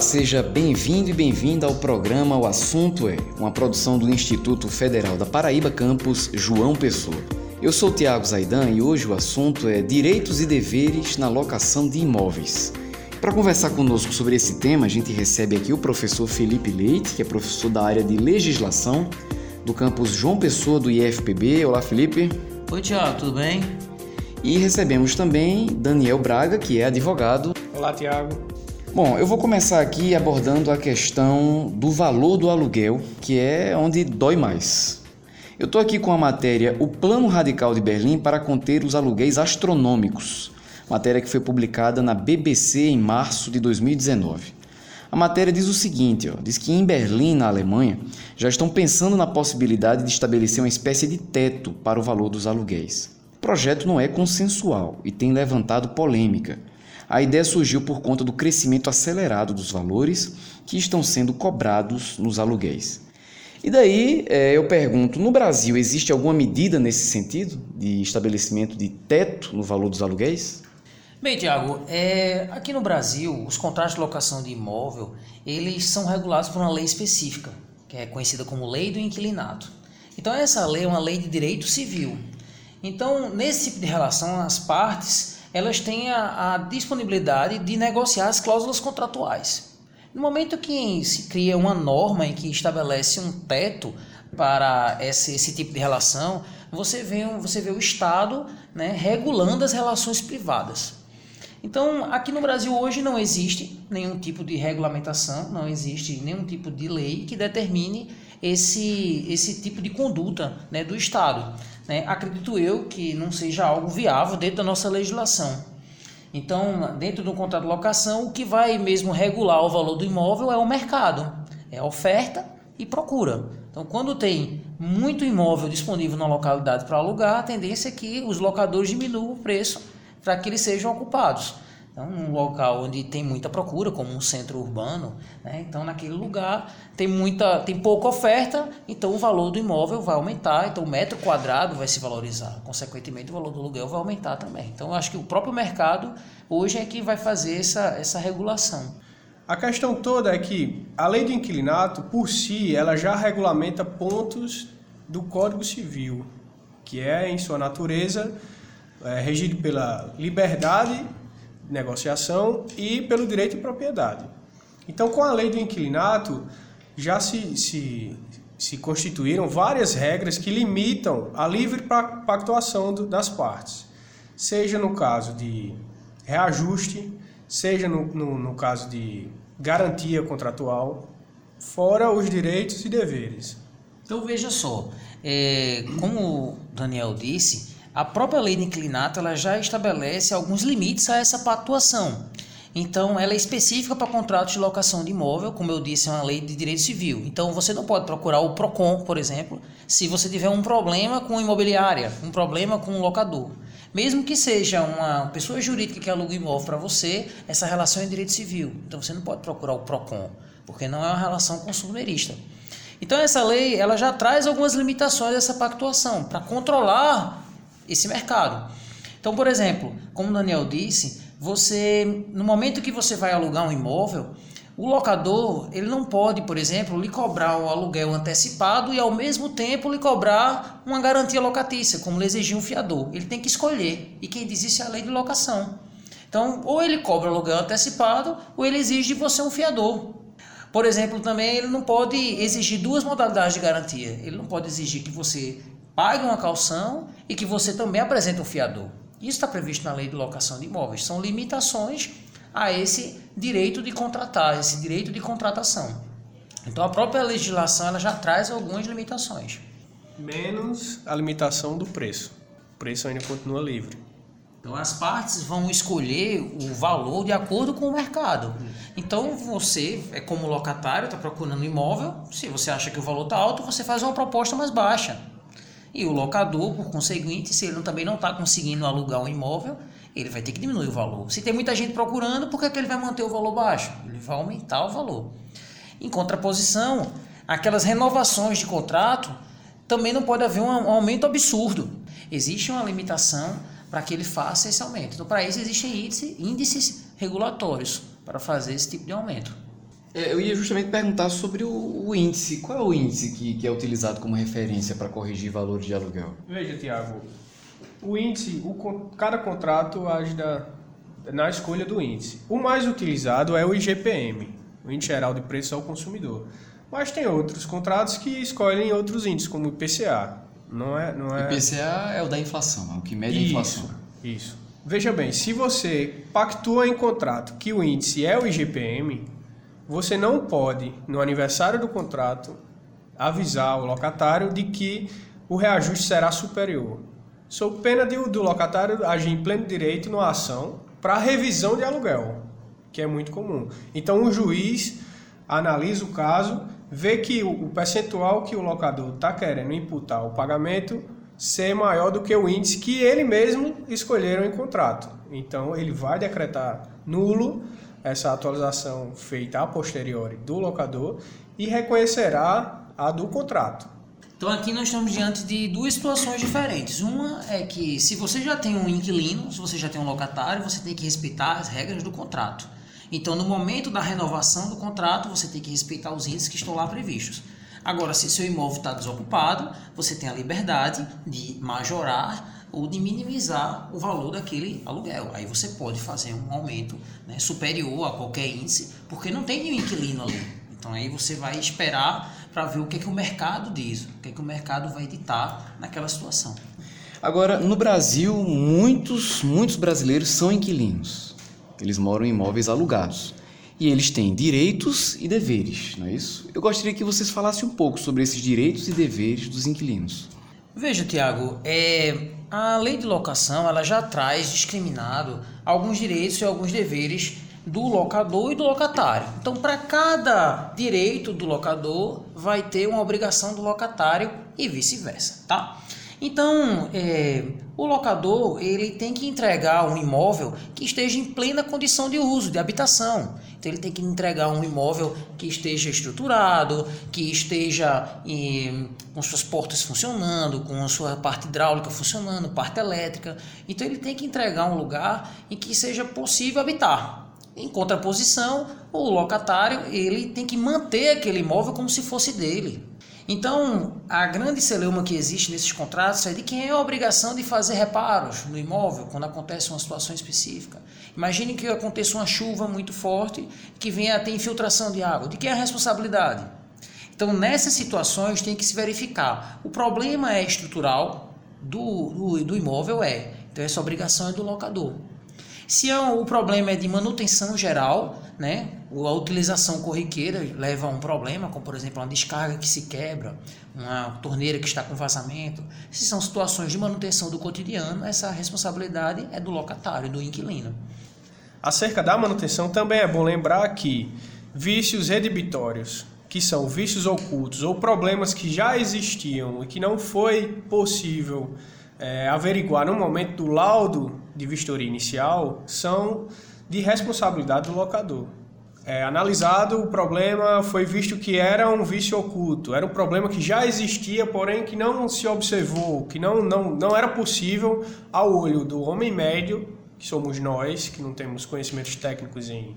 Olá, seja bem-vindo e bem-vinda ao programa O Assunto é, uma produção do Instituto Federal da Paraíba Campus João Pessoa. Eu sou Tiago Zaidan e hoje o assunto é Direitos e Deveres na Locação de Imóveis. Para conversar conosco sobre esse tema, a gente recebe aqui o professor Felipe Leite, que é professor da área de legislação do campus João Pessoa do IFPB. Olá, Felipe. Oi, Tiago, tudo bem? E recebemos também Daniel Braga, que é advogado. Olá, Tiago. Bom, eu vou começar aqui abordando a questão do valor do aluguel, que é onde dói mais. Eu estou aqui com a matéria O Plano Radical de Berlim para conter os aluguéis astronômicos, matéria que foi publicada na BBC em março de 2019. A matéria diz o seguinte: ó, diz que em Berlim, na Alemanha, já estão pensando na possibilidade de estabelecer uma espécie de teto para o valor dos aluguéis. O projeto não é consensual e tem levantado polêmica. A ideia surgiu por conta do crescimento acelerado dos valores que estão sendo cobrados nos aluguéis. E daí é, eu pergunto: no Brasil existe alguma medida nesse sentido, de estabelecimento de teto no valor dos aluguéis? Bem, Tiago, é, aqui no Brasil, os contratos de locação de imóvel, eles são regulados por uma lei específica, que é conhecida como Lei do Inquilinato. Então, essa lei é uma lei de direito civil. Então, nesse tipo de relação, as partes elas têm a, a disponibilidade de negociar as cláusulas contratuais. No momento que se cria uma norma em que estabelece um teto para esse, esse tipo de relação, você vê, você vê o Estado né, regulando as relações privadas. Então, aqui no Brasil hoje não existe nenhum tipo de regulamentação, não existe nenhum tipo de lei que determine esse, esse tipo de conduta né, do Estado. Né? Acredito eu que não seja algo viável dentro da nossa legislação. Então, dentro do contrato de locação, o que vai mesmo regular o valor do imóvel é o mercado, é a oferta e procura. Então, quando tem muito imóvel disponível na localidade para alugar, a tendência é que os locadores diminuam o preço para que eles sejam ocupados. Então, um local onde tem muita procura, como um centro urbano, né? então naquele lugar tem muita, tem pouca oferta, então o valor do imóvel vai aumentar, então o metro quadrado vai se valorizar, consequentemente o valor do aluguel vai aumentar também. Então, eu acho que o próprio mercado hoje é que vai fazer essa, essa regulação. A questão toda é que a lei do inquilinato, por si, ela já regulamenta pontos do Código Civil, que é, em sua natureza, é, regido pela liberdade de negociação e pelo direito de propriedade. Então, com a lei do inquilinato, já se, se, se constituíram várias regras que limitam a livre pactuação das partes, seja no caso de reajuste, seja no, no, no caso de garantia contratual, fora os direitos e deveres. Então veja só, é, como o Daniel disse, a própria lei de inclinato ela já estabelece alguns limites a essa pactuação. Então, ela é específica para contratos de locação de imóvel, como eu disse, é uma lei de direito civil. Então, você não pode procurar o PROCON, por exemplo, se você tiver um problema com imobiliária, um problema com um locador. Mesmo que seja uma pessoa jurídica que aluga imóvel para você, essa relação é direito civil. Então, você não pode procurar o PROCON, porque não é uma relação consumerista. Então, essa lei ela já traz algumas limitações dessa pactuação para controlar esse mercado. Então, por exemplo, como o Daniel disse, você no momento que você vai alugar um imóvel, o locador ele não pode, por exemplo, lhe cobrar o aluguel antecipado e ao mesmo tempo lhe cobrar uma garantia locatícia, como lhe exigir um fiador. Ele tem que escolher. E quem diz isso é a lei de locação. Então, ou ele cobra o aluguel antecipado, ou ele exige de você um fiador. Por exemplo, também ele não pode exigir duas modalidades de garantia. Ele não pode exigir que você pague uma calção e que você também apresente um fiador. Isso está previsto na lei de locação de imóveis. São limitações a esse direito de contratar, esse direito de contratação. Então a própria legislação ela já traz algumas limitações. Menos a limitação do preço. O preço ainda continua livre. Então as partes vão escolher o valor de acordo com o mercado. Então você, é como locatário, está procurando um imóvel. Se você acha que o valor está alto, você faz uma proposta mais baixa. E o locador, por conseguinte, se ele também não está conseguindo alugar um imóvel, ele vai ter que diminuir o valor. Se tem muita gente procurando, por que, é que ele vai manter o valor baixo? Ele vai aumentar o valor. Em contraposição, aquelas renovações de contrato também não pode haver um aumento absurdo. Existe uma limitação para que ele faça esse aumento. Então, para isso, existem índices regulatórios para fazer esse tipo de aumento. É, eu ia justamente perguntar sobre o, o, índice. Qual é o índice que, que é utilizado como referência para corrigir valores de aluguel? Veja, Tiago, o índice, o, cada contrato age da, na escolha do índice. O mais utilizado é o IGPM, o Índice Geral de Preços ao Consumidor. Mas tem outros contratos que escolhem outros índices, como o IPCA. Não é, não é... IPCA é o da inflação, é o que mede a inflação. Isso. Veja bem, se você pactua em contrato que o índice é o IGPM, você não pode, no aniversário do contrato, avisar o locatário de que o reajuste será superior. Sob pena de, do locatário agir em pleno direito numa ação para revisão de aluguel, que é muito comum. Então o juiz analisa o caso, vê que o percentual que o locador está querendo imputar o pagamento ser maior do que o índice que ele mesmo escolheram em contrato. Então ele vai decretar nulo essa atualização feita a posteriori do locador e reconhecerá a do contrato. Então aqui nós estamos diante de duas situações diferentes. Uma é que se você já tem um inquilino, se você já tem um locatário, você tem que respeitar as regras do contrato. Então no momento da renovação do contrato, você tem que respeitar os índices que estão lá previstos. Agora, se seu imóvel está desocupado, você tem a liberdade de majorar ou de minimizar o valor daquele aluguel. Aí você pode fazer um aumento né, superior a qualquer índice, porque não tem nenhum inquilino ali. Então aí você vai esperar para ver o que, é que o mercado diz, o que, é que o mercado vai editar naquela situação. Agora, no Brasil, muitos, muitos brasileiros são inquilinos. Eles moram em imóveis alugados. E eles têm direitos e deveres, não é isso? Eu gostaria que vocês falassem um pouco sobre esses direitos e deveres dos inquilinos. Veja, Tiago, é, a lei de locação ela já traz discriminado alguns direitos e alguns deveres do locador e do locatário. Então, para cada direito do locador, vai ter uma obrigação do locatário e vice-versa, tá? Então, é, o locador ele tem que entregar um imóvel que esteja em plena condição de uso, de habitação. Então, ele tem que entregar um imóvel que esteja estruturado, que esteja em, com suas portas funcionando, com sua parte hidráulica funcionando, parte elétrica. Então, ele tem que entregar um lugar em que seja possível habitar. Em contraposição, o locatário ele tem que manter aquele imóvel como se fosse dele. Então, a grande celeuma que existe nesses contratos é de quem é a obrigação de fazer reparos no imóvel quando acontece uma situação específica. Imagine que aconteça uma chuva muito forte que venha a ter infiltração de água. De quem é a responsabilidade? Então, nessas situações tem que se verificar. O problema é estrutural do, do, do imóvel, é. Então, essa obrigação é do locador. Se é o problema é de manutenção geral, né? A utilização corriqueira leva a um problema, como por exemplo uma descarga que se quebra, uma torneira que está com vazamento. Se são situações de manutenção do cotidiano, essa responsabilidade é do locatário, do inquilino. Acerca da manutenção, também é bom lembrar que vícios redibitórios, que são vícios ocultos ou problemas que já existiam e que não foi possível é, averiguar no momento do laudo de vistoria inicial são de responsabilidade do locador. É, analisado o problema, foi visto que era um vício oculto, era um problema que já existia, porém que não se observou, que não, não, não era possível ao olho do homem médio, que somos nós, que não temos conhecimentos técnicos em,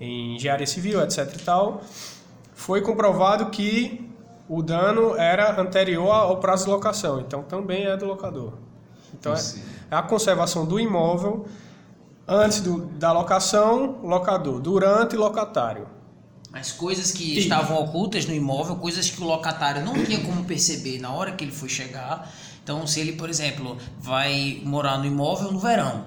em engenharia civil, etc. e tal, foi comprovado que o dano era anterior ao prazo de locação, então também é do locador. Então é, é a conservação do imóvel antes do, da locação, locador, durante locatário. As coisas que e... estavam ocultas no imóvel, coisas que o locatário não tinha como perceber na hora que ele foi chegar. Então, se ele, por exemplo, vai morar no imóvel no verão,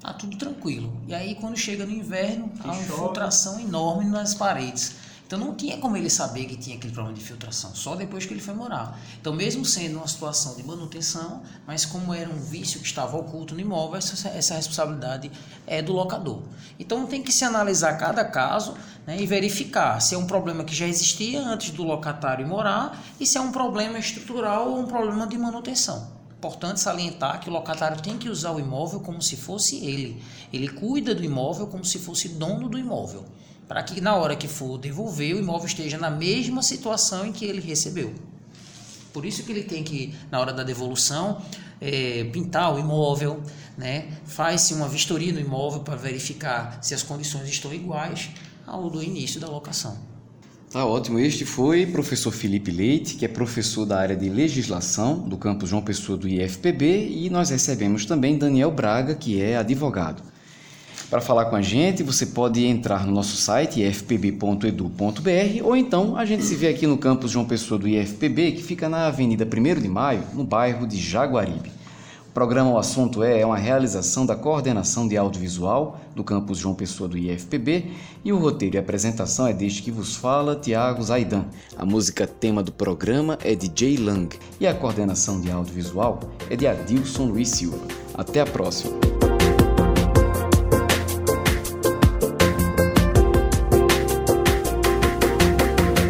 tá tudo tranquilo. E aí, quando chega no inverno, há uma infiltração enorme nas paredes. Então não tinha como ele saber que tinha aquele problema de filtração, só depois que ele foi morar. Então, mesmo sendo uma situação de manutenção, mas como era um vício que estava oculto no imóvel, essa, essa responsabilidade é do locador. Então tem que se analisar cada caso né, e verificar se é um problema que já existia antes do locatário morar e se é um problema estrutural ou um problema de manutenção. Importante salientar que o locatário tem que usar o imóvel como se fosse ele. Ele cuida do imóvel como se fosse dono do imóvel para que na hora que for devolver o imóvel esteja na mesma situação em que ele recebeu. Por isso que ele tem que, na hora da devolução, é, pintar o imóvel, né? faz-se uma vistoria no imóvel para verificar se as condições estão iguais ao do início da locação. Tá ótimo. Este foi professor Felipe Leite, que é professor da área de legislação do campus João Pessoa do IFPB, e nós recebemos também Daniel Braga, que é advogado. Para falar com a gente, você pode entrar no nosso site ifpb.edu.br ou então a gente se vê aqui no campus João Pessoa do IFPB, que fica na Avenida 1 de Maio, no bairro de Jaguaribe. O programa O Assunto É é uma realização da coordenação de audiovisual do campus João Pessoa do IFPB e o roteiro e apresentação é deste que vos fala, Tiago Zaidan. A música tema do programa é de Jay Lang e a coordenação de audiovisual é de Adilson Luiz Silva. Até a próxima!